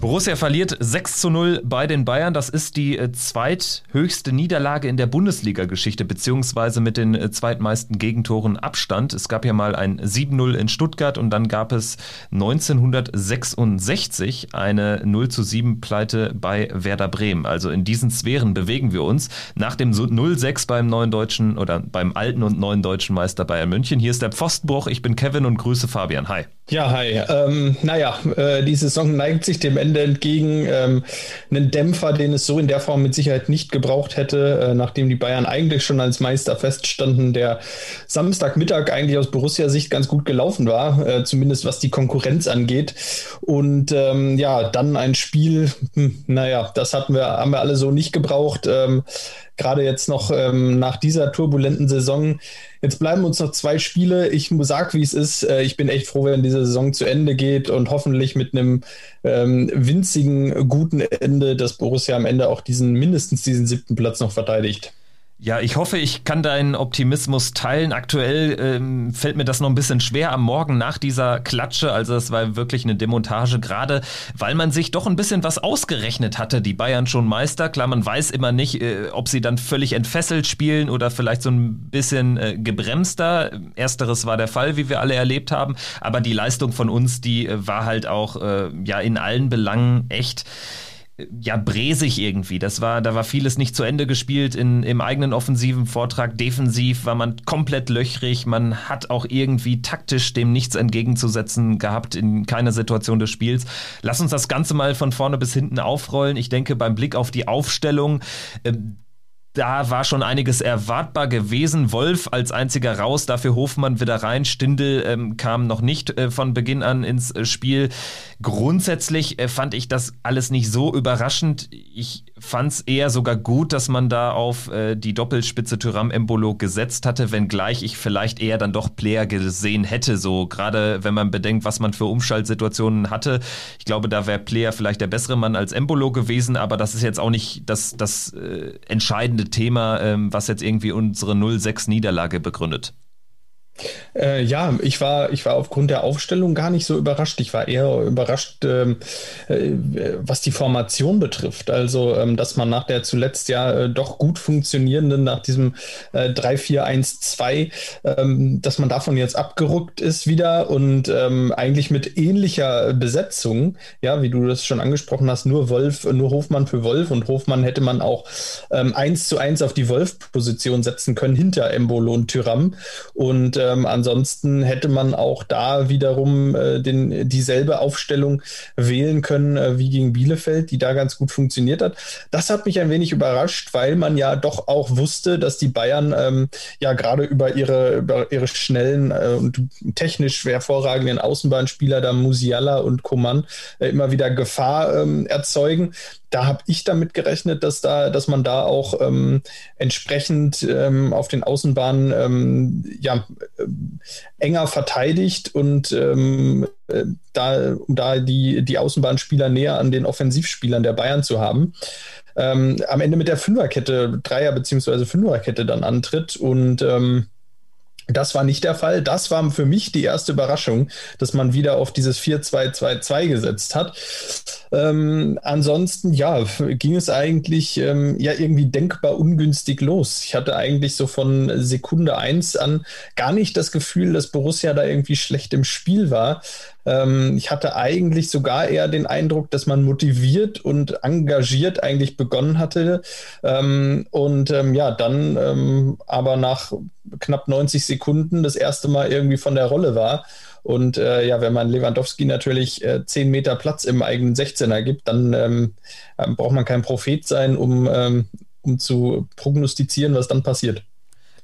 Borussia verliert 6 zu 0 bei den Bayern. Das ist die äh, zweithöchste Niederlage in der Bundesliga-Geschichte, beziehungsweise mit den äh, zweitmeisten Gegentoren Abstand. Es gab ja mal ein 7-0 in Stuttgart und dann gab es 1966 eine 0 zu 7 Pleite bei Werder Bremen. Also in diesen Sphären bewegen wir uns. Nach dem 0-6 beim neuen deutschen oder beim alten und neuen deutschen Meister Bayern München. Hier ist der Pfostenbruch. Ich bin Kevin und grüße Fabian. Hi. Ja, hi. Ähm, naja, äh, die Saison neigt sich dem Ende entgegen. Ähm, einen Dämpfer, den es so in der Form mit Sicherheit nicht gebraucht hätte, äh, nachdem die Bayern eigentlich schon als Meister feststanden, der Samstagmittag eigentlich aus Borussia-Sicht ganz gut gelaufen war, äh, zumindest was die Konkurrenz angeht. Und ähm, ja, dann ein Spiel, hm, naja, das hatten wir, haben wir alle so nicht gebraucht. Ähm, gerade jetzt noch ähm, nach dieser turbulenten Saison. Jetzt bleiben uns noch zwei Spiele. Ich sage, wie es ist. Äh, ich bin echt froh, wenn diese Saison zu Ende geht und hoffentlich mit einem ähm, winzigen, guten Ende, dass Borussia am Ende auch diesen mindestens diesen siebten Platz noch verteidigt. Ja, ich hoffe, ich kann deinen Optimismus teilen. Aktuell ähm, fällt mir das noch ein bisschen schwer am Morgen nach dieser Klatsche. Also es war wirklich eine Demontage, gerade weil man sich doch ein bisschen was ausgerechnet hatte. Die Bayern schon Meister. Klar, man weiß immer nicht, äh, ob sie dann völlig entfesselt spielen oder vielleicht so ein bisschen äh, gebremster. Ersteres war der Fall, wie wir alle erlebt haben. Aber die Leistung von uns, die äh, war halt auch äh, ja in allen Belangen echt ja, bresig irgendwie. Das war, da war vieles nicht zu Ende gespielt in, im eigenen offensiven Vortrag. Defensiv war man komplett löchrig. Man hat auch irgendwie taktisch dem nichts entgegenzusetzen gehabt in keiner Situation des Spiels. Lass uns das Ganze mal von vorne bis hinten aufrollen. Ich denke, beim Blick auf die Aufstellung, äh, da war schon einiges erwartbar gewesen. Wolf als einziger raus, dafür Hofmann wieder rein. Stindel ähm, kam noch nicht äh, von Beginn an ins äh, Spiel. Grundsätzlich äh, fand ich das alles nicht so überraschend. Ich fand es eher sogar gut, dass man da auf äh, die Doppelspitze Tyram Embolo gesetzt hatte, wenngleich ich vielleicht eher dann doch Player gesehen hätte. So gerade wenn man bedenkt, was man für Umschaltsituationen hatte. Ich glaube, da wäre Player vielleicht der bessere Mann als Embolo gewesen, aber das ist jetzt auch nicht das, das äh, entscheidende Thema, ähm, was jetzt irgendwie unsere 0-6-Niederlage begründet. Äh, ja, ich war, ich war aufgrund der Aufstellung gar nicht so überrascht. Ich war eher überrascht, ähm, äh, was die Formation betrifft. Also, ähm, dass man nach der zuletzt ja äh, doch gut funktionierenden, nach diesem äh, 3-4-1-2, ähm, dass man davon jetzt abgerückt ist wieder und ähm, eigentlich mit ähnlicher Besetzung, ja, wie du das schon angesprochen hast, nur Wolf, nur Hofmann für Wolf und Hofmann hätte man auch ähm, eins zu eins auf die Wolf-Position setzen können hinter Embolo und Tyram. Und ähm, ansonsten hätte man auch da wiederum äh, den, dieselbe Aufstellung wählen können äh, wie gegen Bielefeld, die da ganz gut funktioniert hat. Das hat mich ein wenig überrascht, weil man ja doch auch wusste, dass die Bayern ähm, ja gerade über ihre, über ihre schnellen äh, und technisch hervorragenden Außenbahnspieler, da Musiala und Coman, äh, immer wieder Gefahr ähm, erzeugen da habe ich damit gerechnet, dass da, dass man da auch ähm, entsprechend ähm, auf den Außenbahnen ähm, ja, enger verteidigt und ähm, äh, da, um da die, die Außenbahnspieler näher an den Offensivspielern der Bayern zu haben. Ähm, am Ende mit der Fünferkette, Dreier- bzw. Fünferkette dann antritt und ähm, das war nicht der Fall. Das war für mich die erste Überraschung, dass man wieder auf dieses 4-2-2-2 gesetzt hat. Ähm, ansonsten, ja, ging es eigentlich ähm, ja irgendwie denkbar ungünstig los. Ich hatte eigentlich so von Sekunde 1 an gar nicht das Gefühl, dass Borussia da irgendwie schlecht im Spiel war. Ähm, ich hatte eigentlich sogar eher den Eindruck, dass man motiviert und engagiert eigentlich begonnen hatte. Ähm, und ähm, ja, dann ähm, aber nach knapp 90 Sekunden das erste Mal irgendwie von der Rolle war. Und äh, ja, wenn man Lewandowski natürlich äh, 10 Meter Platz im eigenen 16er gibt, dann ähm, braucht man kein Prophet sein, um, ähm, um zu prognostizieren, was dann passiert.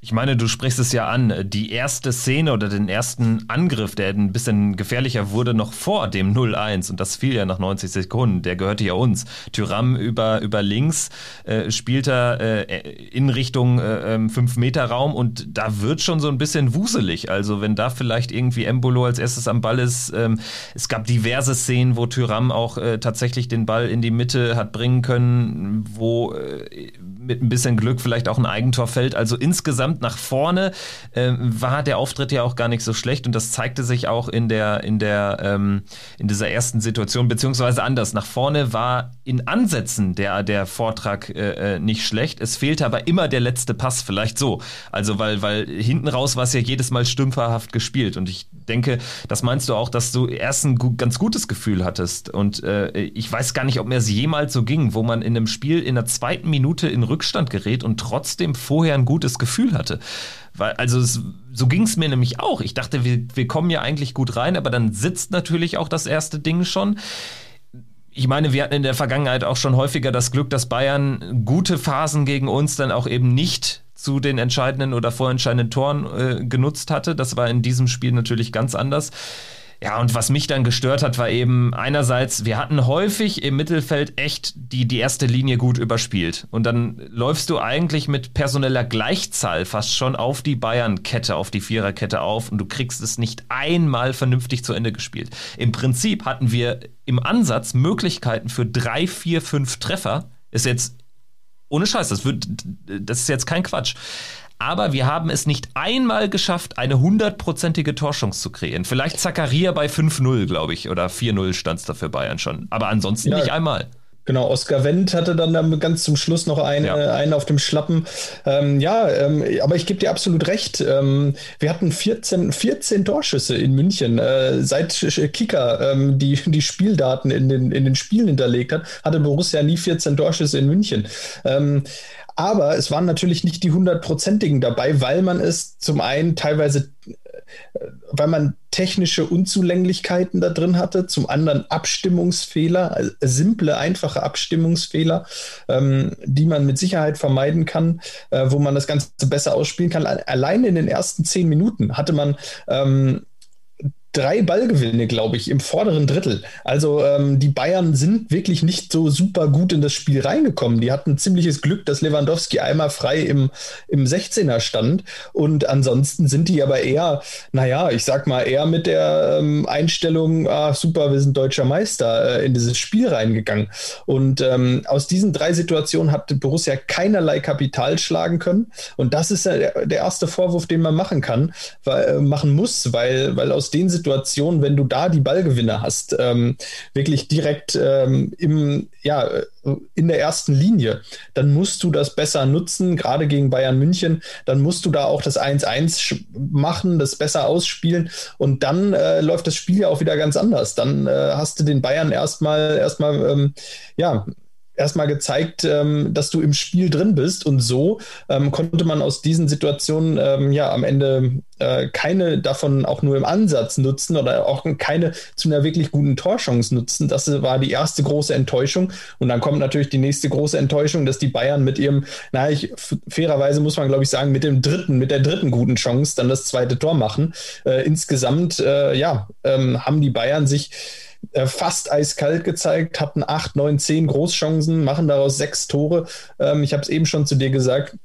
Ich meine, du sprichst es ja an. Die erste Szene oder den ersten Angriff, der ein bisschen gefährlicher wurde, noch vor dem 0-1 und das fiel ja nach 90 Sekunden. Der gehörte ja uns. Tyram über, über links äh, spielt er äh, in Richtung äh, 5-Meter-Raum ähm, und da wird schon so ein bisschen wuselig. Also wenn da vielleicht irgendwie Embolo als erstes am Ball ist. Ähm, es gab diverse Szenen, wo Tyram auch äh, tatsächlich den Ball in die Mitte hat bringen können, wo äh, mit ein bisschen Glück vielleicht auch ein Eigentor fällt. Also insgesamt nach vorne äh, war der Auftritt ja auch gar nicht so schlecht und das zeigte sich auch in der in der ähm, in dieser ersten Situation beziehungsweise anders. Nach vorne war in Ansätzen der der Vortrag äh, äh, nicht schlecht. Es fehlte aber immer der letzte Pass, vielleicht so. Also weil weil hinten raus war es ja jedes Mal stümperhaft gespielt und ich denke, das meinst du auch, dass du erst ein ganz gutes Gefühl hattest und äh, ich weiß gar nicht, ob mir es jemals so ging, wo man in einem Spiel in der zweiten Minute in Rückstand gerät und trotzdem vorher ein gutes Gefühl hatte. Weil, also es, so ging es mir nämlich auch. Ich dachte, wir, wir kommen ja eigentlich gut rein, aber dann sitzt natürlich auch das erste Ding schon ich meine, wir hatten in der Vergangenheit auch schon häufiger das Glück, dass Bayern gute Phasen gegen uns dann auch eben nicht zu den entscheidenden oder vorentscheidenden Toren äh, genutzt hatte. Das war in diesem Spiel natürlich ganz anders. Ja, und was mich dann gestört hat, war eben einerseits, wir hatten häufig im Mittelfeld echt die, die erste Linie gut überspielt. Und dann läufst du eigentlich mit personeller Gleichzahl fast schon auf die Bayern-Kette, auf die Viererkette auf und du kriegst es nicht einmal vernünftig zu Ende gespielt. Im Prinzip hatten wir im Ansatz Möglichkeiten für drei, vier, fünf Treffer. Ist jetzt ohne Scheiß, das wird, das ist jetzt kein Quatsch aber wir haben es nicht einmal geschafft, eine hundertprozentige Torchance zu kreieren. Vielleicht Zakaria bei 5-0, glaube ich, oder 4-0 stand es da für Bayern schon. Aber ansonsten ja. nicht einmal. Genau, Oskar Wendt hatte dann ganz zum Schluss noch einen, ja. äh, einen auf dem Schlappen. Ähm, ja, ähm, aber ich gebe dir absolut recht. Ähm, wir hatten 14, 14 Torschüsse in München. Äh, seit Kicker ähm, die, die Spieldaten in den, in den Spielen hinterlegt hat, hatte Borussia nie 14 Torschüsse in München. Ähm, aber es waren natürlich nicht die hundertprozentigen dabei, weil man es zum einen teilweise, weil man technische Unzulänglichkeiten da drin hatte, zum anderen Abstimmungsfehler, also simple, einfache Abstimmungsfehler, ähm, die man mit Sicherheit vermeiden kann, äh, wo man das Ganze besser ausspielen kann. Allein in den ersten zehn Minuten hatte man ähm, drei Ballgewinne, glaube ich, im vorderen Drittel. Also ähm, die Bayern sind wirklich nicht so super gut in das Spiel reingekommen. Die hatten ziemliches Glück, dass Lewandowski einmal frei im, im 16er stand. Und ansonsten sind die aber eher, naja, ich sag mal, eher mit der ähm, Einstellung, ah, super, wir sind deutscher Meister, äh, in dieses Spiel reingegangen. Und ähm, aus diesen drei Situationen hat Borussia keinerlei Kapital schlagen können. Und das ist der, der erste Vorwurf, den man machen kann, weil, äh, machen muss, weil, weil aus den Situationen Situation, wenn du da die Ballgewinne hast, ähm, wirklich direkt ähm, im, ja, in der ersten Linie, dann musst du das besser nutzen, gerade gegen Bayern München. Dann musst du da auch das 1-1 machen, das besser ausspielen und dann äh, läuft das Spiel ja auch wieder ganz anders. Dann äh, hast du den Bayern erstmal erstmal ähm, ja erstmal gezeigt, ähm, dass du im Spiel drin bist. Und so ähm, konnte man aus diesen Situationen ähm, ja am Ende äh, keine davon auch nur im Ansatz nutzen oder auch keine zu einer wirklich guten Torchance nutzen. Das war die erste große Enttäuschung. Und dann kommt natürlich die nächste große Enttäuschung, dass die Bayern mit ihrem, na, ich, fairerweise muss man, glaube ich, sagen, mit dem dritten, mit der dritten guten Chance dann das zweite Tor machen. Äh, insgesamt, äh, ja, ähm, haben die Bayern sich äh, fast eiskalt gezeigt, hatten acht, neun, zehn Großchancen, machen daraus sechs Tore. Ähm, ich habe es eben schon zu dir gesagt.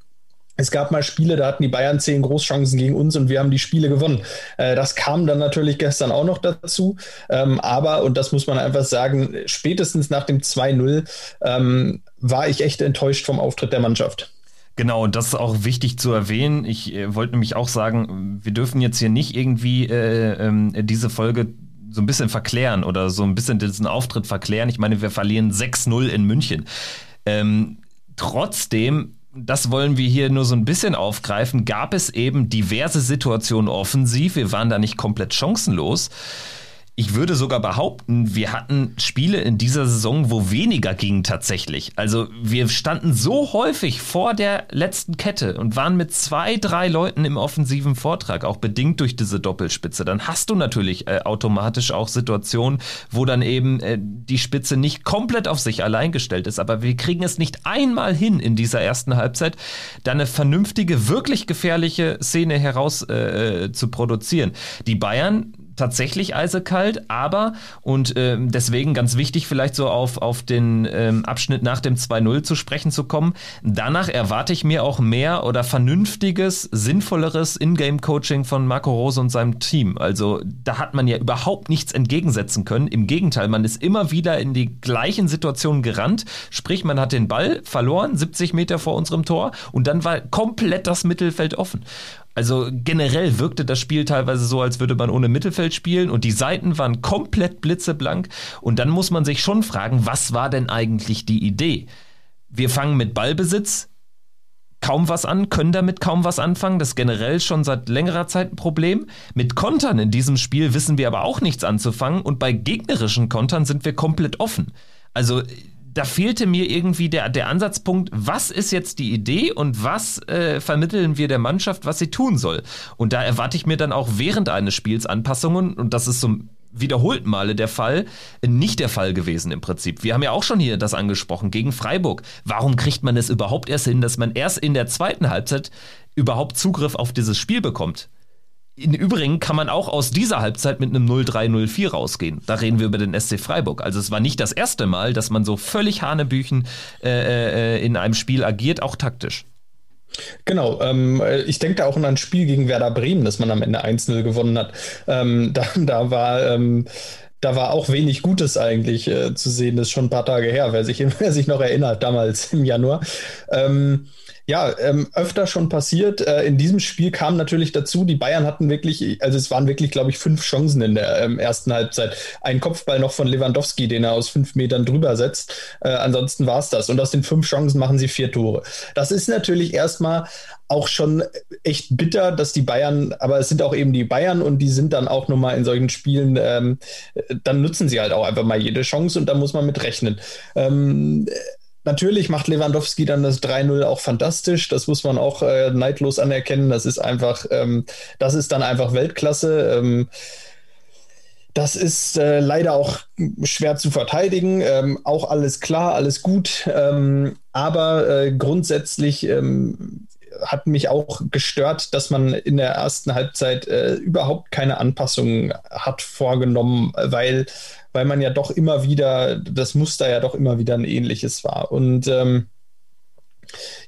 Es gab mal Spiele, da hatten die Bayern zehn Großchancen gegen uns und wir haben die Spiele gewonnen. Äh, das kam dann natürlich gestern auch noch dazu. Ähm, aber, und das muss man einfach sagen, spätestens nach dem 2-0 ähm, war ich echt enttäuscht vom Auftritt der Mannschaft. Genau, und das ist auch wichtig zu erwähnen. Ich äh, wollte nämlich auch sagen, wir dürfen jetzt hier nicht irgendwie äh, äh, diese Folge so ein bisschen verklären oder so ein bisschen diesen Auftritt verklären. Ich meine, wir verlieren 6-0 in München. Ähm, trotzdem, das wollen wir hier nur so ein bisschen aufgreifen, gab es eben diverse Situationen offensiv. Wir waren da nicht komplett chancenlos. Ich würde sogar behaupten, wir hatten Spiele in dieser Saison, wo weniger ging tatsächlich. Also wir standen so häufig vor der letzten Kette und waren mit zwei, drei Leuten im offensiven Vortrag, auch bedingt durch diese Doppelspitze. Dann hast du natürlich äh, automatisch auch Situationen, wo dann eben äh, die Spitze nicht komplett auf sich allein gestellt ist. Aber wir kriegen es nicht einmal hin in dieser ersten Halbzeit, da eine vernünftige, wirklich gefährliche Szene heraus äh, äh zu produzieren. Die Bayern tatsächlich eisekalt, aber, und äh, deswegen ganz wichtig vielleicht so auf, auf den ähm, Abschnitt nach dem 2-0 zu sprechen zu kommen, danach erwarte ich mir auch mehr oder vernünftiges, sinnvolleres Ingame-Coaching von Marco Rose und seinem Team. Also da hat man ja überhaupt nichts entgegensetzen können. Im Gegenteil, man ist immer wieder in die gleichen Situationen gerannt, sprich man hat den Ball verloren, 70 Meter vor unserem Tor und dann war komplett das Mittelfeld offen. Also generell wirkte das Spiel teilweise so, als würde man ohne Mittelfeld spielen und die Seiten waren komplett blitzeblank. Und dann muss man sich schon fragen, was war denn eigentlich die Idee? Wir fangen mit Ballbesitz kaum was an, können damit kaum was anfangen. Das ist generell schon seit längerer Zeit ein Problem. Mit Kontern in diesem Spiel wissen wir aber auch nichts anzufangen und bei gegnerischen Kontern sind wir komplett offen. Also da fehlte mir irgendwie der, der Ansatzpunkt, was ist jetzt die Idee und was äh, vermitteln wir der Mannschaft, was sie tun soll. Und da erwarte ich mir dann auch während eines Spiels Anpassungen und das ist zum wiederholten Male der Fall, nicht der Fall gewesen im Prinzip. Wir haben ja auch schon hier das angesprochen gegen Freiburg. Warum kriegt man es überhaupt erst hin, dass man erst in der zweiten Halbzeit überhaupt Zugriff auf dieses Spiel bekommt? Im Übrigen kann man auch aus dieser Halbzeit mit einem 0-3-0-4 rausgehen. Da reden wir über den SC Freiburg. Also es war nicht das erste Mal, dass man so völlig Hanebüchen äh, äh, in einem Spiel agiert, auch taktisch. Genau, ähm, ich denke da auch an ein Spiel gegen Werder Bremen, das man am Ende 1-0 gewonnen hat. Ähm, da, da war ähm, da war auch wenig Gutes eigentlich äh, zu sehen. Das ist schon ein paar Tage her, wer sich, wer sich noch erinnert, damals im Januar. Ähm, ja, ähm, öfter schon passiert. Äh, in diesem Spiel kam natürlich dazu, die Bayern hatten wirklich, also es waren wirklich, glaube ich, fünf Chancen in der ähm, ersten Halbzeit. Ein Kopfball noch von Lewandowski, den er aus fünf Metern drüber setzt. Äh, ansonsten war es das. Und aus den fünf Chancen machen sie vier Tore. Das ist natürlich erstmal auch schon echt bitter, dass die Bayern, aber es sind auch eben die Bayern und die sind dann auch nochmal in solchen Spielen, ähm, dann nutzen sie halt auch einfach mal jede Chance und da muss man mit rechnen. Ähm, Natürlich macht Lewandowski dann das 3-0 auch fantastisch. Das muss man auch äh, neidlos anerkennen. Das ist einfach, ähm, das ist dann einfach Weltklasse. Ähm, das ist äh, leider auch schwer zu verteidigen. Ähm, auch alles klar, alles gut. Ähm, aber äh, grundsätzlich ähm, hat mich auch gestört, dass man in der ersten Halbzeit äh, überhaupt keine Anpassungen hat vorgenommen, weil weil man ja doch immer wieder, das Muster ja doch immer wieder ein ähnliches war. Und ähm,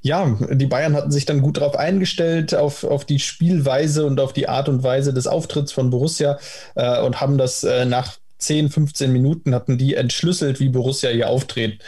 ja, die Bayern hatten sich dann gut darauf eingestellt, auf, auf die Spielweise und auf die Art und Weise des Auftritts von Borussia äh, und haben das äh, nach 10, 15 Minuten hatten die entschlüsselt, wie Borussia hier auftritt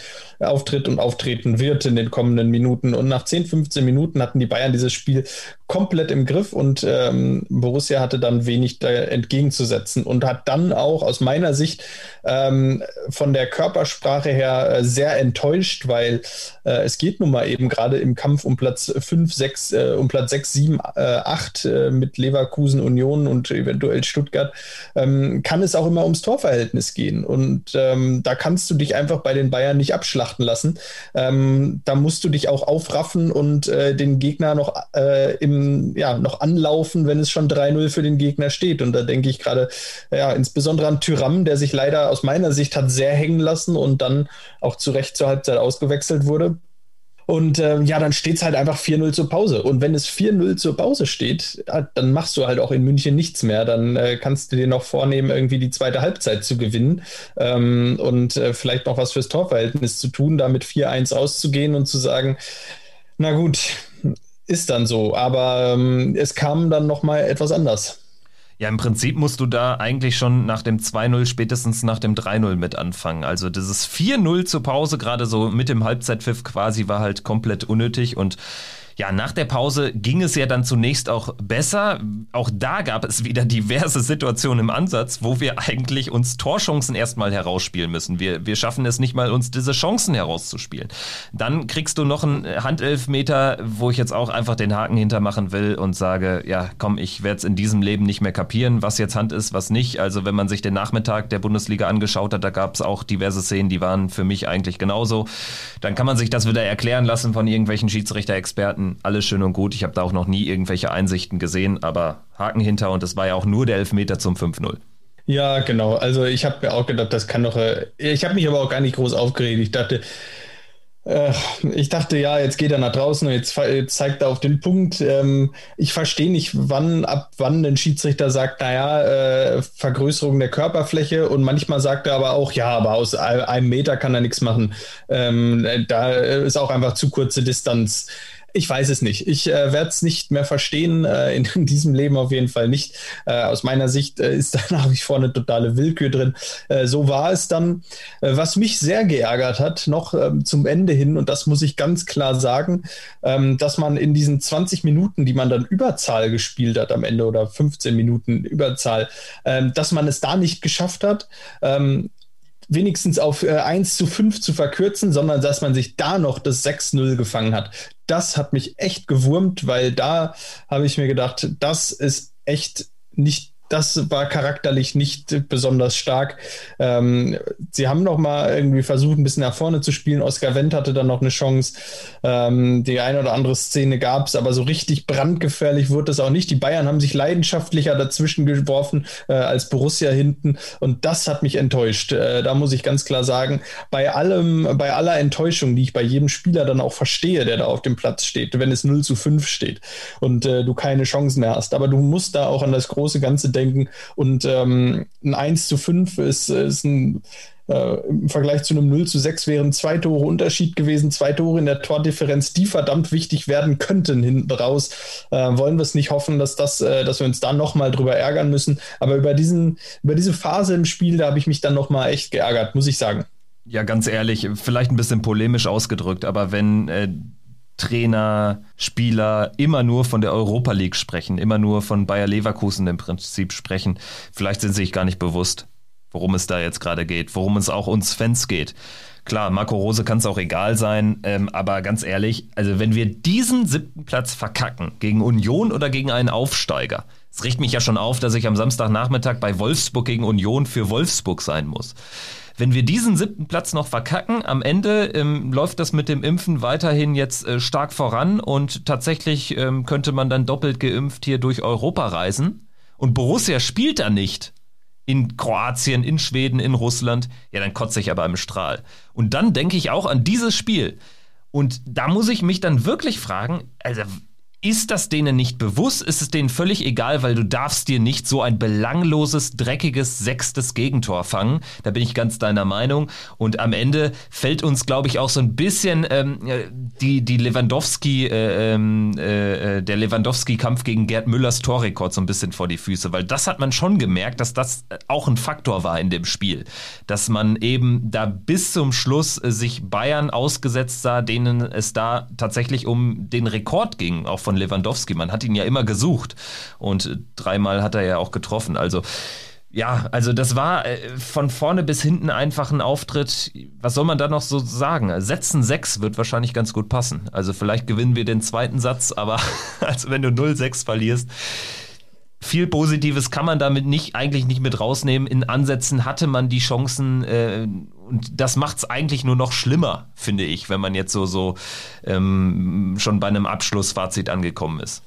auftritt und auftreten wird in den kommenden Minuten. Und nach 10, 15 Minuten hatten die Bayern dieses Spiel komplett im Griff und ähm, Borussia hatte dann wenig entgegenzusetzen und hat dann auch aus meiner Sicht ähm, von der Körpersprache her äh, sehr enttäuscht, weil äh, es geht nun mal eben gerade im Kampf um Platz 5, 6, äh, um Platz 6, 7, äh, 8 äh, mit Leverkusen, Union und eventuell Stuttgart, ähm, kann es auch immer ums Torverhältnis gehen. Und ähm, da kannst du dich einfach bei den Bayern nicht abschlachten betrachten lassen. Ähm, da musst du dich auch aufraffen und äh, den Gegner noch äh, im, ja, noch anlaufen, wenn es schon 3-0 für den Gegner steht. Und da denke ich gerade, ja, insbesondere an Tyram, der sich leider aus meiner Sicht hat sehr hängen lassen und dann auch zu Recht zur Halbzeit ausgewechselt wurde. Und ähm, ja, dann steht es halt einfach 4-0 zur Pause. Und wenn es 4-0 zur Pause steht, dann machst du halt auch in München nichts mehr. Dann äh, kannst du dir noch vornehmen, irgendwie die zweite Halbzeit zu gewinnen ähm, und äh, vielleicht noch was fürs Torverhältnis zu tun, da mit 4-1 auszugehen und zu sagen, na gut, ist dann so. Aber ähm, es kam dann nochmal etwas anders. Ja, im Prinzip musst du da eigentlich schon nach dem 2-0, spätestens nach dem 3-0 mit anfangen. Also dieses 4-0 zur Pause, gerade so mit dem Halbzeitpfiff quasi, war halt komplett unnötig und ja, nach der Pause ging es ja dann zunächst auch besser. Auch da gab es wieder diverse Situationen im Ansatz, wo wir eigentlich uns Torchancen erstmal herausspielen müssen. Wir, wir schaffen es nicht mal, uns diese Chancen herauszuspielen. Dann kriegst du noch einen Handelfmeter, wo ich jetzt auch einfach den Haken hintermachen will und sage, ja, komm, ich werde es in diesem Leben nicht mehr kapieren, was jetzt Hand ist, was nicht. Also wenn man sich den Nachmittag der Bundesliga angeschaut hat, da gab es auch diverse Szenen, die waren für mich eigentlich genauso. Dann kann man sich das wieder erklären lassen von irgendwelchen Schiedsrichter-Experten. Alles schön und gut. Ich habe da auch noch nie irgendwelche Einsichten gesehen, aber Haken hinter und es war ja auch nur der Elfmeter zum 5-0. Ja, genau. Also ich habe mir auch gedacht, das kann doch. Äh, ich habe mich aber auch gar nicht groß aufgeregt. Ich dachte, äh, ich dachte, ja, jetzt geht er nach draußen und jetzt, jetzt zeigt er auf den Punkt. Ähm, ich verstehe nicht, wann, ab wann ein Schiedsrichter sagt, naja, äh, Vergrößerung der Körperfläche und manchmal sagt er aber auch, ja, aber aus einem Meter kann er nichts machen. Ähm, da ist auch einfach zu kurze Distanz. Ich weiß es nicht. Ich äh, werde es nicht mehr verstehen, äh, in, in, diesem Leben auf jeden Fall nicht. Äh, aus meiner Sicht äh, ist da nach wie vor eine totale Willkür drin. Äh, so war es dann. Äh, was mich sehr geärgert hat, noch ähm, zum Ende hin, und das muss ich ganz klar sagen, ähm, dass man in diesen 20 Minuten, die man dann Überzahl gespielt hat am Ende oder 15 Minuten Überzahl, ähm, dass man es da nicht geschafft hat, wenigstens auf äh, 1 zu 5 zu verkürzen, sondern dass man sich da noch das 6-0 gefangen hat. Das hat mich echt gewurmt, weil da habe ich mir gedacht, das ist echt nicht das war charakterlich nicht besonders stark. Ähm, sie haben noch mal irgendwie versucht, ein bisschen nach vorne zu spielen. Oskar Wendt hatte dann noch eine Chance. Ähm, die eine oder andere Szene gab es, aber so richtig brandgefährlich wurde es auch nicht. Die Bayern haben sich leidenschaftlicher dazwischen geworfen äh, als Borussia hinten und das hat mich enttäuscht. Äh, da muss ich ganz klar sagen, bei allem, bei aller Enttäuschung, die ich bei jedem Spieler dann auch verstehe, der da auf dem Platz steht, wenn es 0 zu 5 steht und äh, du keine Chancen mehr hast. Aber du musst da auch an das große Ganze denken denken. Und ähm, ein 1 zu 5 ist, ist ein äh, im Vergleich zu einem 0 zu 6 wären zwei Tore Unterschied gewesen, zwei Tore in der Tordifferenz, die verdammt wichtig werden könnten hinten raus. Äh, wollen wir es nicht hoffen, dass das, äh, dass wir uns da nochmal drüber ärgern müssen. Aber über diesen, über diese Phase im Spiel, da habe ich mich dann nochmal echt geärgert, muss ich sagen. Ja, ganz ehrlich, vielleicht ein bisschen polemisch ausgedrückt, aber wenn äh, Trainer, Spieler immer nur von der Europa League sprechen, immer nur von Bayer Leverkusen im Prinzip sprechen. Vielleicht sind sie sich gar nicht bewusst, worum es da jetzt gerade geht, worum es auch uns Fans geht. Klar, Marco Rose kann es auch egal sein, ähm, aber ganz ehrlich, also wenn wir diesen siebten Platz verkacken gegen Union oder gegen einen Aufsteiger, es riecht mich ja schon auf, dass ich am Samstagnachmittag bei Wolfsburg gegen Union für Wolfsburg sein muss. Wenn wir diesen siebten Platz noch verkacken, am Ende ähm, läuft das mit dem Impfen weiterhin jetzt äh, stark voran und tatsächlich ähm, könnte man dann doppelt geimpft hier durch Europa reisen. Und Borussia spielt da nicht. In Kroatien, in Schweden, in Russland. Ja, dann kotze ich aber im Strahl. Und dann denke ich auch an dieses Spiel. Und da muss ich mich dann wirklich fragen, also ist das denen nicht bewusst? Ist es denen völlig egal, weil du darfst dir nicht so ein belangloses, dreckiges sechstes Gegentor fangen? Da bin ich ganz deiner Meinung. Und am Ende fällt uns, glaube ich, auch so ein bisschen ähm, die, die Lewandowski, äh, ähm, äh, äh, der Lewandowski-Kampf gegen Gerd Müllers Torrekord so ein bisschen vor die Füße, weil das hat man schon gemerkt, dass das auch ein Faktor war in dem Spiel. Dass man eben da bis zum Schluss äh, sich Bayern ausgesetzt sah, denen es da tatsächlich um den Rekord ging, auch von von Lewandowski. Man hat ihn ja immer gesucht und dreimal hat er ja auch getroffen. Also ja, also das war äh, von vorne bis hinten einfach ein Auftritt. Was soll man da noch so sagen? Sätzen 6 wird wahrscheinlich ganz gut passen. Also vielleicht gewinnen wir den zweiten Satz, aber also wenn du 0-6 verlierst, viel Positives kann man damit nicht eigentlich nicht mit rausnehmen. In Ansätzen hatte man die Chancen äh, und das macht es eigentlich nur noch schlimmer, finde ich, wenn man jetzt so so ähm, schon bei einem Abschlussfazit angekommen ist.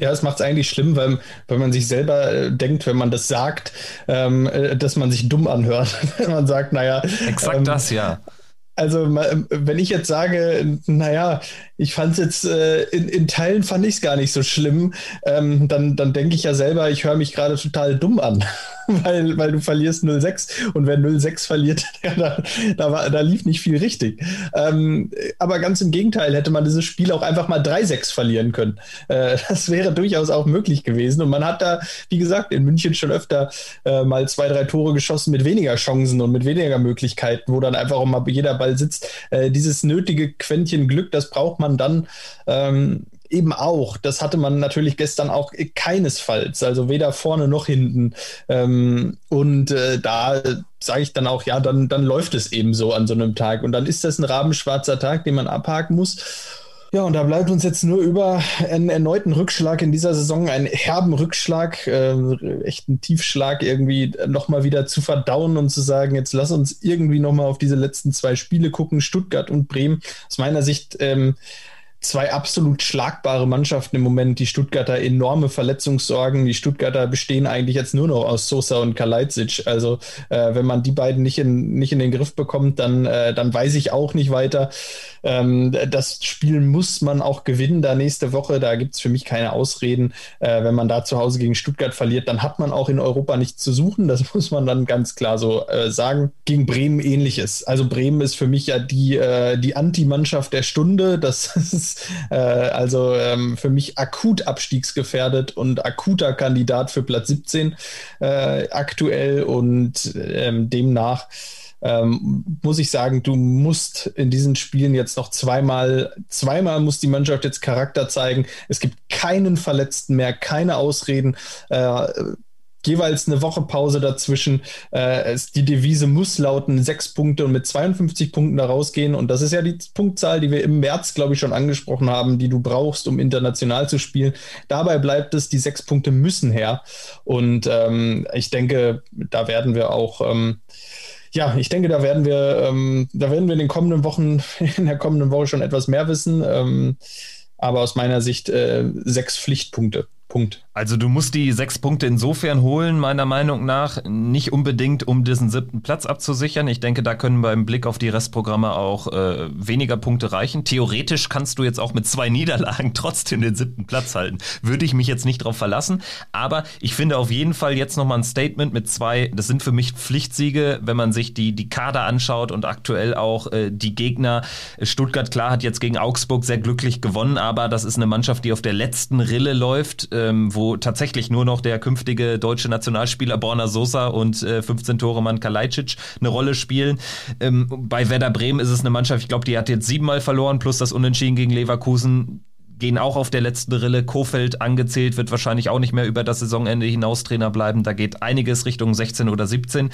Ja, es macht es eigentlich schlimm, weil, weil man sich selber äh, denkt, wenn man das sagt, ähm, äh, dass man sich dumm anhört. wenn man sagt, naja. Exakt ähm, das, ja. Also, wenn ich jetzt sage, naja, ich fand es jetzt, äh, in, in Teilen fand ich es gar nicht so schlimm, ähm, dann, dann denke ich ja selber, ich höre mich gerade total dumm an. weil, weil du verlierst 0-6 und wer 0-6 verliert, ja, da, da, war, da lief nicht viel richtig. Ähm, aber ganz im Gegenteil hätte man dieses Spiel auch einfach mal 3-6 verlieren können. Äh, das wäre durchaus auch möglich gewesen. Und man hat da, wie gesagt, in München schon öfter äh, mal zwei, drei Tore geschossen mit weniger Chancen und mit weniger Möglichkeiten, wo dann einfach mal jeder Ball sitzt. Äh, dieses nötige Quäntchen Glück, das braucht man man dann ähm, eben auch, das hatte man natürlich gestern auch keinesfalls, also weder vorne noch hinten. Ähm, und äh, da sage ich dann auch, ja, dann, dann läuft es eben so an so einem Tag. Und dann ist das ein rabenschwarzer Tag, den man abhaken muss. Ja, und da bleibt uns jetzt nur über einen erneuten Rückschlag in dieser Saison, einen herben Rückschlag, äh, echt einen Tiefschlag irgendwie nochmal wieder zu verdauen und zu sagen, jetzt lass uns irgendwie nochmal auf diese letzten zwei Spiele gucken, Stuttgart und Bremen. Aus meiner Sicht ähm, zwei absolut schlagbare Mannschaften im Moment. Die Stuttgarter enorme Verletzungssorgen. Die Stuttgarter bestehen eigentlich jetzt nur noch aus Sosa und Kalajdzic. Also äh, wenn man die beiden nicht in, nicht in den Griff bekommt, dann, äh, dann weiß ich auch nicht weiter. Ähm, das Spiel muss man auch gewinnen da nächste Woche. Da gibt es für mich keine Ausreden. Äh, wenn man da zu Hause gegen Stuttgart verliert, dann hat man auch in Europa nichts zu suchen. Das muss man dann ganz klar so äh, sagen. Gegen Bremen ähnliches. Also Bremen ist für mich ja die, äh, die Anti-Mannschaft der Stunde. Das ist äh, also ähm, für mich akut abstiegsgefährdet und akuter Kandidat für Platz 17 äh, aktuell und ähm, demnach ähm, muss ich sagen, du musst in diesen Spielen jetzt noch zweimal, zweimal muss die Mannschaft jetzt Charakter zeigen. Es gibt keinen Verletzten mehr, keine Ausreden. Äh, jeweils eine Woche Pause dazwischen. Äh, die Devise muss lauten, sechs Punkte und mit 52 Punkten da rausgehen. Und das ist ja die Punktzahl, die wir im März, glaube ich, schon angesprochen haben, die du brauchst, um international zu spielen. Dabei bleibt es, die sechs Punkte müssen her. Und ähm, ich denke, da werden wir auch ähm, ja, ich denke, da werden wir, ähm, da werden wir in den kommenden Wochen, in der kommenden Woche schon etwas mehr wissen. Ähm, aber aus meiner Sicht äh, sechs Pflichtpunkte. Punkt. Also du musst die sechs Punkte insofern holen, meiner Meinung nach, nicht unbedingt, um diesen siebten Platz abzusichern. Ich denke, da können wir im Blick auf die Restprogramme auch äh, weniger Punkte reichen. Theoretisch kannst du jetzt auch mit zwei Niederlagen trotzdem den siebten Platz halten. Würde ich mich jetzt nicht drauf verlassen. Aber ich finde auf jeden Fall jetzt nochmal ein Statement mit zwei, das sind für mich Pflichtsiege, wenn man sich die, die Kader anschaut und aktuell auch äh, die Gegner. Stuttgart, klar, hat jetzt gegen Augsburg sehr glücklich gewonnen, aber das ist eine Mannschaft, die auf der letzten Rille läuft, ähm, wo wo tatsächlich nur noch der künftige deutsche Nationalspieler Borna Sosa und äh, 15 Tore Mann Kalajdzic eine Rolle spielen. Ähm, bei Werder Bremen ist es eine Mannschaft, ich glaube, die hat jetzt siebenmal verloren, plus das Unentschieden gegen Leverkusen gehen auch auf der letzten Rille. Kofeld angezählt, wird wahrscheinlich auch nicht mehr über das Saisonende hinaus Trainer bleiben. Da geht einiges Richtung 16 oder 17.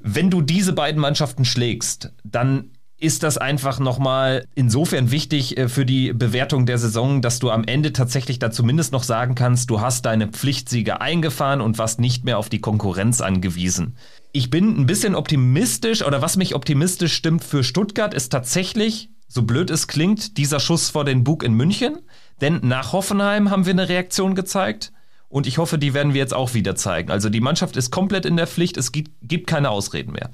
Wenn du diese beiden Mannschaften schlägst, dann ist das einfach nochmal insofern wichtig äh, für die Bewertung der Saison, dass du am Ende tatsächlich da zumindest noch sagen kannst, du hast deine Pflichtsiege eingefahren und warst nicht mehr auf die Konkurrenz angewiesen. Ich bin ein bisschen optimistisch oder was mich optimistisch stimmt für Stuttgart ist tatsächlich, so blöd es klingt, dieser Schuss vor den Bug in München. Denn nach Hoffenheim haben wir eine Reaktion gezeigt. Und ich hoffe, die werden wir jetzt auch wieder zeigen. Also die Mannschaft ist komplett in der Pflicht, es gibt, gibt keine Ausreden mehr.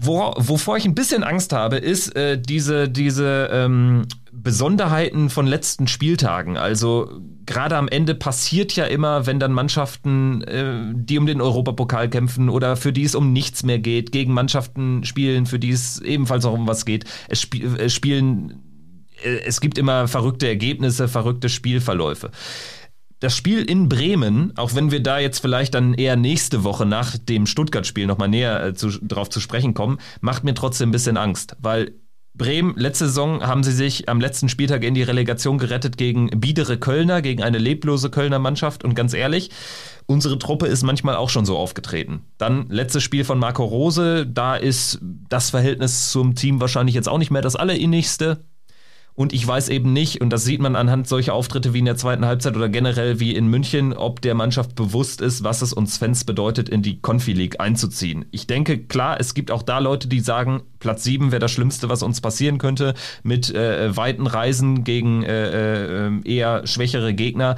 Wo, wovor ich ein bisschen Angst habe, ist äh, diese, diese ähm, Besonderheiten von letzten Spieltagen. Also gerade am Ende passiert ja immer, wenn dann Mannschaften, äh, die um den Europapokal kämpfen oder für die es um nichts mehr geht, gegen Mannschaften spielen, für die es ebenfalls auch um was geht. Es, sp es spielen, äh, es gibt immer verrückte Ergebnisse, verrückte Spielverläufe das Spiel in Bremen, auch wenn wir da jetzt vielleicht dann eher nächste Woche nach dem Stuttgart-Spiel nochmal näher äh, zu, drauf zu sprechen kommen, macht mir trotzdem ein bisschen Angst, weil Bremen, letzte Saison haben sie sich am letzten Spieltag in die Relegation gerettet gegen biedere Kölner, gegen eine leblose Kölner Mannschaft. Und ganz ehrlich, unsere Truppe ist manchmal auch schon so aufgetreten. Dann letztes Spiel von Marco Rose, da ist das Verhältnis zum Team wahrscheinlich jetzt auch nicht mehr das allerinnigste. Und ich weiß eben nicht, und das sieht man anhand solcher Auftritte wie in der zweiten Halbzeit oder generell wie in München, ob der Mannschaft bewusst ist, was es uns Fans bedeutet, in die Confi League einzuziehen. Ich denke, klar, es gibt auch da Leute, die sagen, Platz 7 wäre das Schlimmste, was uns passieren könnte, mit äh, weiten Reisen gegen äh, äh, eher schwächere Gegner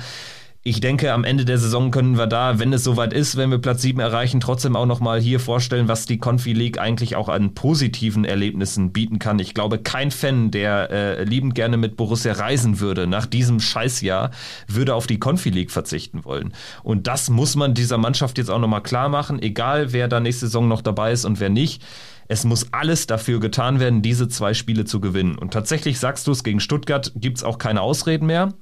ich denke, am Ende der Saison können wir da, wenn es soweit ist, wenn wir Platz 7 erreichen, trotzdem auch nochmal hier vorstellen, was die Confi League eigentlich auch an positiven Erlebnissen bieten kann. Ich glaube, kein Fan, der äh, liebend gerne mit Borussia reisen würde, nach diesem Scheißjahr, würde auf die Confi League verzichten wollen. Und das muss man dieser Mannschaft jetzt auch nochmal klar machen, egal wer da nächste Saison noch dabei ist und wer nicht. Es muss alles dafür getan werden, diese zwei Spiele zu gewinnen. Und tatsächlich sagst du es, gegen Stuttgart gibt es auch keine Ausreden mehr.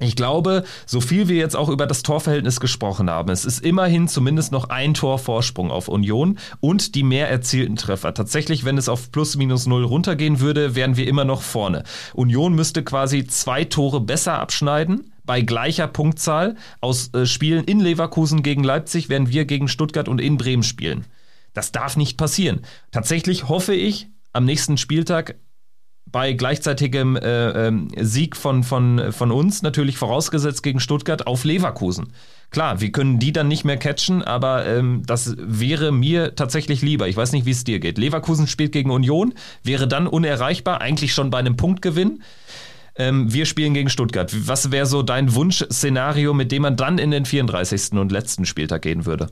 Ich glaube, so viel wir jetzt auch über das Torverhältnis gesprochen haben, es ist immerhin zumindest noch ein Tor Vorsprung auf Union und die mehr erzielten Treffer. Tatsächlich, wenn es auf plus minus null runtergehen würde, wären wir immer noch vorne. Union müsste quasi zwei Tore besser abschneiden bei gleicher Punktzahl aus äh, Spielen in Leverkusen gegen Leipzig, während wir gegen Stuttgart und in Bremen spielen. Das darf nicht passieren. Tatsächlich hoffe ich am nächsten Spieltag bei gleichzeitigem äh, äh, Sieg von, von, von uns, natürlich vorausgesetzt gegen Stuttgart, auf Leverkusen. Klar, wir können die dann nicht mehr catchen, aber ähm, das wäre mir tatsächlich lieber. Ich weiß nicht, wie es dir geht. Leverkusen spielt gegen Union, wäre dann unerreichbar, eigentlich schon bei einem Punktgewinn. Ähm, wir spielen gegen Stuttgart. Was wäre so dein Wunschszenario, mit dem man dann in den 34. und letzten Spieltag gehen würde?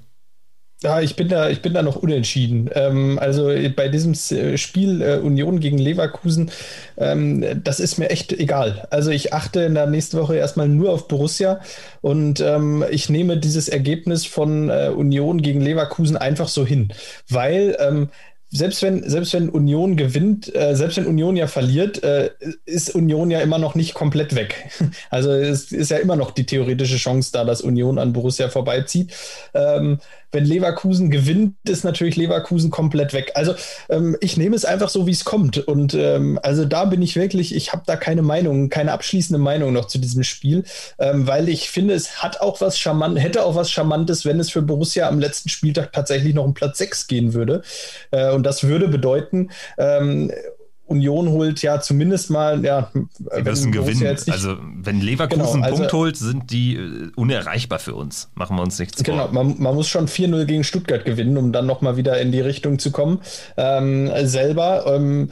Ja, ich bin da, ich bin da noch unentschieden. Ähm, also bei diesem äh, Spiel äh, Union gegen Leverkusen, ähm, das ist mir echt egal. Also ich achte in der nächsten Woche erstmal nur auf Borussia und ähm, ich nehme dieses Ergebnis von äh, Union gegen Leverkusen einfach so hin, weil ähm, selbst wenn, selbst wenn Union gewinnt, äh, selbst wenn Union ja verliert, äh, ist Union ja immer noch nicht komplett weg. Also es ist ja immer noch die theoretische Chance da, dass Union an Borussia vorbeizieht. Ähm, wenn Leverkusen gewinnt, ist natürlich Leverkusen komplett weg. Also ähm, ich nehme es einfach so, wie es kommt. Und ähm, also da bin ich wirklich, ich habe da keine Meinung, keine abschließende Meinung noch zu diesem Spiel, ähm, weil ich finde, es hat auch was charmant, hätte auch was Charmantes, wenn es für Borussia am letzten Spieltag tatsächlich noch um Platz 6 gehen würde. Äh, und das würde bedeuten, ähm, Union holt ja zumindest mal, ja, sie müssen gewinnen. Ja also wenn Leverkusen genau, also, Punkt holt, sind die äh, unerreichbar für uns. Machen wir uns nichts genau, vor. Genau, man, man, muss schon 4-0 gegen Stuttgart gewinnen, um dann nochmal wieder in die Richtung zu kommen. Ähm, selber. Ähm,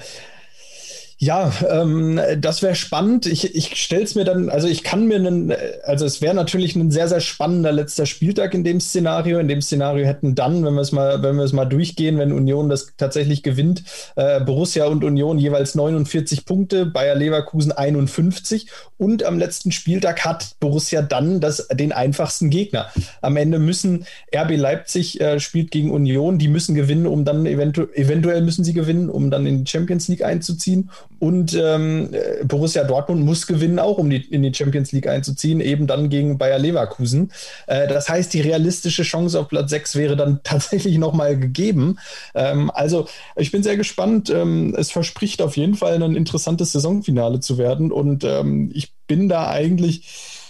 ja, ähm, das wäre spannend. Ich, ich stelle es mir dann, also ich kann mir einen, also es wäre natürlich ein sehr, sehr spannender letzter Spieltag in dem Szenario. In dem Szenario hätten dann, wenn wir es mal, wenn wir es mal durchgehen, wenn Union das tatsächlich gewinnt, äh, Borussia und Union jeweils 49 Punkte, Bayer Leverkusen 51 und am letzten Spieltag hat Borussia dann das, den einfachsten Gegner. Am Ende müssen RB Leipzig äh, spielt gegen Union, die müssen gewinnen, um dann eventu eventuell müssen sie gewinnen, um dann in die Champions League einzuziehen und ähm, Borussia Dortmund muss gewinnen, auch um die, in die Champions League einzuziehen, eben dann gegen Bayer Leverkusen. Äh, das heißt, die realistische Chance auf Platz 6 wäre dann tatsächlich nochmal gegeben. Ähm, also ich bin sehr gespannt. Ähm, es verspricht auf jeden Fall ein interessantes Saisonfinale zu werden. Und ähm, ich bin da eigentlich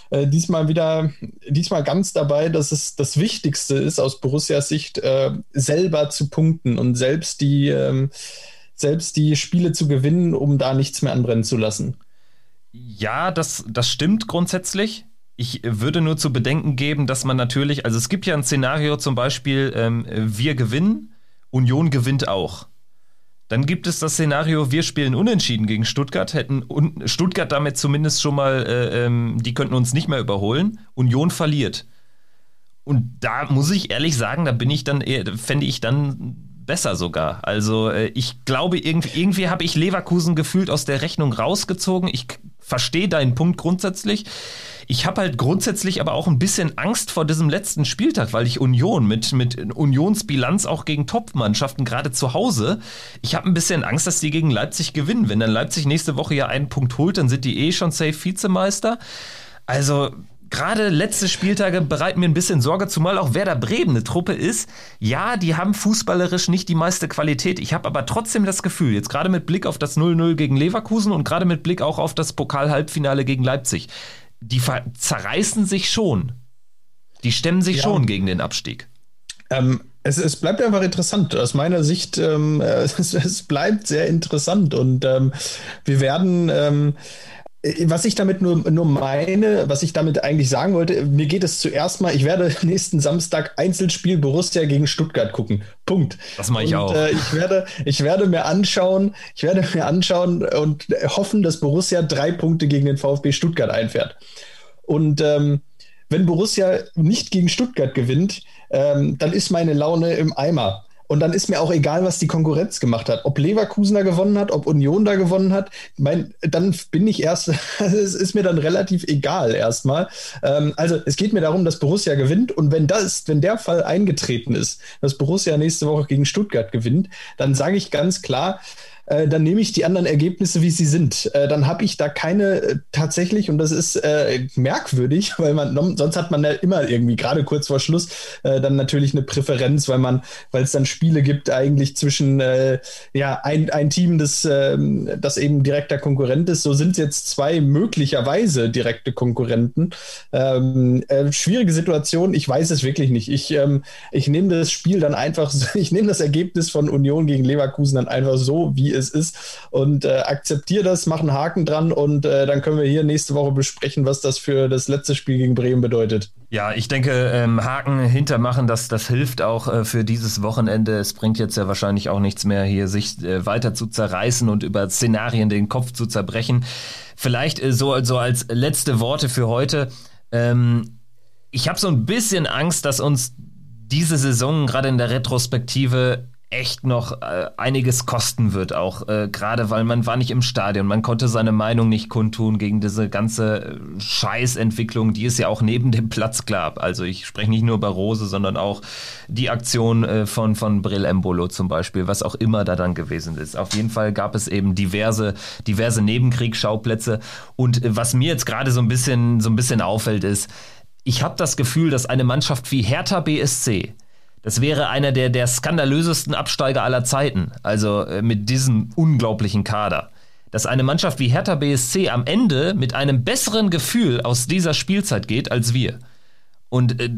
äh, diesmal wieder, diesmal ganz dabei, dass es das Wichtigste ist, aus Borussias Sicht äh, selber zu punkten und selbst die ähm, selbst die Spiele zu gewinnen, um da nichts mehr anbrennen zu lassen. Ja, das, das stimmt grundsätzlich. Ich würde nur zu bedenken geben, dass man natürlich, also es gibt ja ein Szenario zum Beispiel, ähm, wir gewinnen, Union gewinnt auch. Dann gibt es das Szenario, wir spielen unentschieden gegen Stuttgart, hätten Stuttgart damit zumindest schon mal, äh, ähm, die könnten uns nicht mehr überholen, Union verliert. Und da muss ich ehrlich sagen, da bin ich dann fände ich dann besser sogar. Also äh, ich glaube, irgendwie, irgendwie habe ich Leverkusen gefühlt aus der Rechnung rausgezogen. Ich verstehe deinen Punkt grundsätzlich. Ich habe halt grundsätzlich aber auch ein bisschen Angst vor diesem letzten Spieltag, weil ich Union mit, mit Unionsbilanz auch gegen Top-Mannschaften, gerade zu Hause, ich habe ein bisschen Angst, dass die gegen Leipzig gewinnen. Wenn dann Leipzig nächste Woche ja einen Punkt holt, dann sind die eh schon safe Vizemeister. Also gerade letzte Spieltage bereiten mir ein bisschen Sorge, zumal auch Werder Bremen eine Truppe ist. Ja, die haben fußballerisch nicht die meiste Qualität. Ich habe aber trotzdem das Gefühl, jetzt gerade mit Blick auf das 0-0 gegen Leverkusen und gerade mit Blick auch auf das Pokal-Halbfinale gegen Leipzig, die zerreißen sich schon. Die stemmen sich ja. schon gegen den Abstieg. Ähm, es, es, bleibt einfach interessant. Aus meiner Sicht, ähm, es, es, bleibt sehr interessant und ähm, wir werden ähm, äh, was ich damit nur, nur meine, was ich damit eigentlich sagen wollte, mir geht es zuerst mal, ich werde nächsten Samstag Einzelspiel Borussia gegen Stuttgart gucken. Punkt. Das mache ich und, auch. Äh, ich, werde, ich werde mir anschauen, ich werde mir anschauen und hoffen, dass Borussia drei Punkte gegen den VfB Stuttgart einfährt. Und ähm, wenn Borussia nicht gegen Stuttgart gewinnt, ähm, dann ist meine Laune im Eimer. Und dann ist mir auch egal, was die Konkurrenz gemacht hat. Ob Leverkusen da gewonnen hat, ob Union da gewonnen hat. Mein, dann bin ich erst, es ist mir dann relativ egal erstmal. Ähm, also es geht mir darum, dass Borussia gewinnt. Und wenn das, wenn der Fall eingetreten ist, dass Borussia nächste Woche gegen Stuttgart gewinnt, dann sage ich ganz klar, äh, dann nehme ich die anderen Ergebnisse, wie sie sind. Äh, dann habe ich da keine äh, tatsächlich, und das ist äh, merkwürdig, weil man, sonst hat man ja immer irgendwie, gerade kurz vor Schluss, dann natürlich eine Präferenz, weil man, weil es dann Spiele gibt, eigentlich zwischen ja, ein, ein Team, das, ähm, das eben direkter Konkurrent ist. So sind es jetzt zwei möglicherweise direkte Konkurrenten. Ähm, schwierige Situation, ich weiß es wirklich nicht. Ich, ähm, ich nehme das Spiel dann einfach, ich nehme das Ergebnis von Union gegen Leverkusen dann einfach so, wie es ist und äh, akzeptiere das, mache einen Haken dran und äh, dann können wir hier nächste Woche besprechen, was das für das letzte Spiel gegen Bremen bedeutet. Ja, ich denke, ähm, Haken hintermachen, das, das hilft auch äh, für dieses Wochenende. Es bringt jetzt ja wahrscheinlich auch nichts mehr, hier sich äh, weiter zu zerreißen und über Szenarien den Kopf zu zerbrechen. Vielleicht äh, so, so als letzte Worte für heute. Ähm, ich habe so ein bisschen Angst, dass uns diese Saison gerade in der Retrospektive echt noch äh, einiges kosten wird, auch äh, gerade weil man war nicht im Stadion, man konnte seine Meinung nicht kundtun gegen diese ganze äh, Scheißentwicklung, die es ja auch neben dem Platz gab. Also ich spreche nicht nur bei Rose, sondern auch die Aktion äh, von, von Brill Embolo zum Beispiel, was auch immer da dann gewesen ist. Auf jeden Fall gab es eben diverse, diverse Nebenkriegsschauplätze und äh, was mir jetzt gerade so ein bisschen, so ein bisschen auffällt ist, ich habe das Gefühl, dass eine Mannschaft wie Hertha BSC, das wäre einer der, der skandalösesten Absteiger aller Zeiten. Also äh, mit diesem unglaublichen Kader. Dass eine Mannschaft wie Hertha BSC am Ende mit einem besseren Gefühl aus dieser Spielzeit geht als wir. Und äh,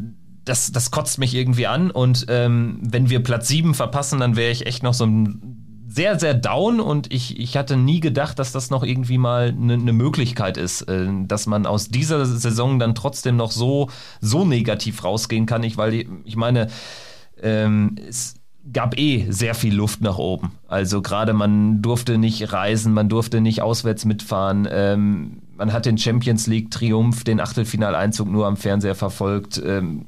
das, das kotzt mich irgendwie an. Und ähm, wenn wir Platz 7 verpassen, dann wäre ich echt noch so ein sehr, sehr down und ich, ich hatte nie gedacht, dass das noch irgendwie mal eine ne Möglichkeit ist, äh, dass man aus dieser Saison dann trotzdem noch so, so negativ rausgehen kann. Ich, weil ich meine, ähm, es gab eh sehr viel Luft nach oben. Also gerade man durfte nicht reisen, man durfte nicht auswärts mitfahren. Ähm, man hat den Champions League Triumph, den Achtelfinaleinzug nur am Fernseher verfolgt. Ähm,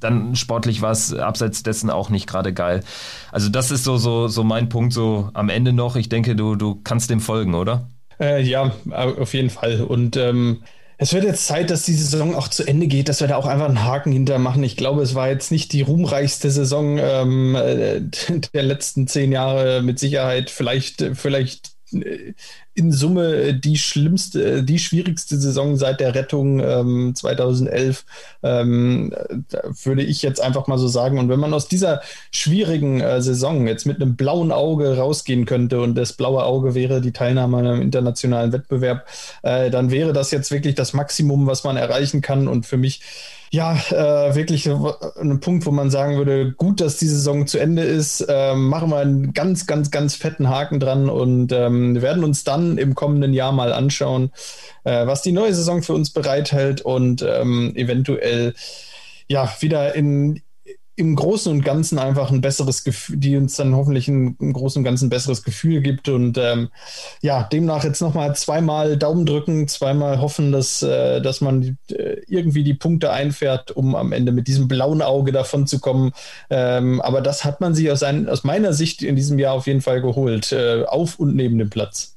dann sportlich war es abseits dessen auch nicht gerade geil. Also das ist so, so, so mein Punkt so am Ende noch. Ich denke, du, du kannst dem folgen, oder? Äh, ja, auf jeden Fall. Und ähm, es wird jetzt Zeit, dass die Saison auch zu Ende geht, dass wir da auch einfach einen Haken hintermachen. Ich glaube, es war jetzt nicht die ruhmreichste Saison ähm, äh, der letzten zehn Jahre mit Sicherheit. Vielleicht, vielleicht äh, in Summe die schlimmste, die schwierigste Saison seit der Rettung ähm, 2011, ähm, würde ich jetzt einfach mal so sagen. Und wenn man aus dieser schwierigen äh, Saison jetzt mit einem blauen Auge rausgehen könnte und das blaue Auge wäre die Teilnahme an einem internationalen Wettbewerb, äh, dann wäre das jetzt wirklich das Maximum, was man erreichen kann. Und für mich ja, äh, wirklich ein Punkt, wo man sagen würde, gut, dass die Saison zu Ende ist. Ähm, machen wir einen ganz, ganz, ganz fetten Haken dran und ähm, werden uns dann im kommenden Jahr mal anschauen, äh, was die neue Saison für uns bereithält und ähm, eventuell ja wieder in im Großen und Ganzen einfach ein besseres Gefühl, die uns dann hoffentlich ein, im Großen und Ganzen ein besseres Gefühl gibt. Und ähm, ja, demnach jetzt nochmal zweimal Daumen drücken, zweimal hoffen, dass, äh, dass man äh, irgendwie die Punkte einfährt, um am Ende mit diesem blauen Auge davon zu kommen. Ähm, aber das hat man sich aus, ein, aus meiner Sicht in diesem Jahr auf jeden Fall geholt, äh, auf und neben dem Platz.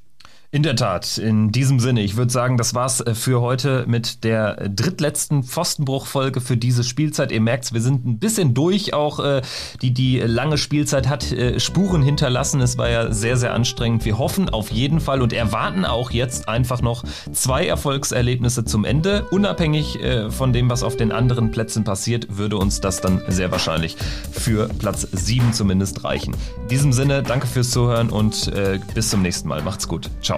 In der Tat, in diesem Sinne, ich würde sagen, das war's äh, für heute mit der drittletzten Pfostenbruchfolge für diese Spielzeit. Ihr merkt, wir sind ein bisschen durch, auch äh, die, die lange Spielzeit hat äh, Spuren hinterlassen. Es war ja sehr, sehr anstrengend. Wir hoffen auf jeden Fall und erwarten auch jetzt einfach noch zwei Erfolgserlebnisse zum Ende. Unabhängig von dem, was auf den anderen Plätzen passiert, würde uns das dann sehr wahrscheinlich für Platz 7 zumindest reichen. In diesem Sinne, danke fürs Zuhören und bis zum nächsten Mal. Macht's gut. Ciao.